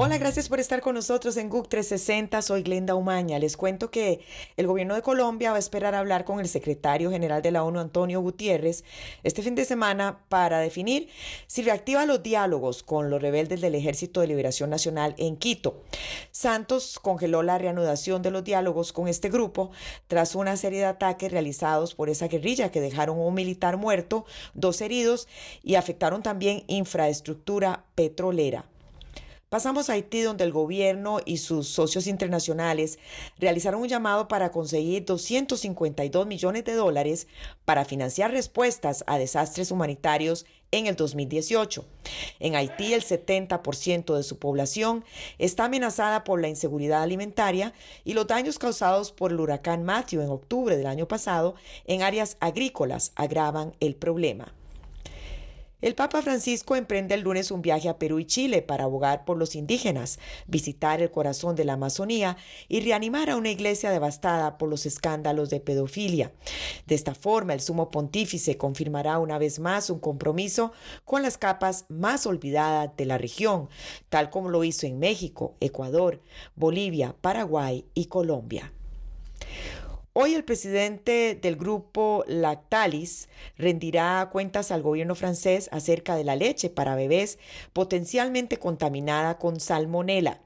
Hola, gracias por estar con nosotros en GUC 360. Soy Glenda Umaña. Les cuento que el gobierno de Colombia va a esperar a hablar con el secretario general de la ONU, Antonio Gutiérrez, este fin de semana para definir si reactiva los diálogos con los rebeldes del Ejército de Liberación Nacional en Quito. Santos congeló la reanudación de los diálogos con este grupo tras una serie de ataques realizados por esa guerrilla que dejaron un militar muerto, dos heridos y afectaron también infraestructura petrolera. Pasamos a Haití, donde el gobierno y sus socios internacionales realizaron un llamado para conseguir 252 millones de dólares para financiar respuestas a desastres humanitarios en el 2018. En Haití, el 70% de su población está amenazada por la inseguridad alimentaria y los daños causados por el huracán Matthew en octubre del año pasado en áreas agrícolas agravan el problema. El Papa Francisco emprende el lunes un viaje a Perú y Chile para abogar por los indígenas, visitar el corazón de la Amazonía y reanimar a una iglesia devastada por los escándalos de pedofilia. De esta forma, el sumo pontífice confirmará una vez más un compromiso con las capas más olvidadas de la región, tal como lo hizo en México, Ecuador, Bolivia, Paraguay y Colombia. Hoy el presidente del grupo Lactalis rendirá cuentas al gobierno francés acerca de la leche para bebés potencialmente contaminada con salmonela.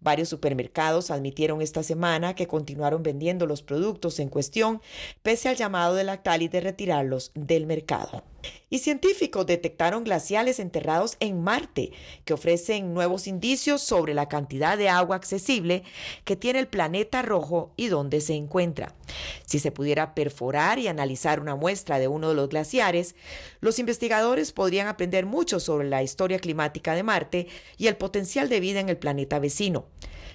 Varios supermercados admitieron esta semana que continuaron vendiendo los productos en cuestión pese al llamado de Lactalis de retirarlos del mercado. Y científicos detectaron glaciales enterrados en Marte, que ofrecen nuevos indicios sobre la cantidad de agua accesible que tiene el planeta rojo y dónde se encuentra. Si se pudiera perforar y analizar una muestra de uno de los glaciares, los investigadores podrían aprender mucho sobre la historia climática de Marte y el potencial de vida en el planeta vecino.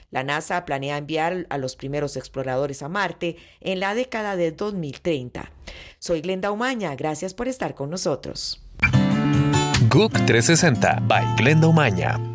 La NASA planea enviar a los primeros exploradores a Marte en la década de 2030. Soy Glenda Umaña, gracias por estar con nosotros. GUC 360 by Glenda.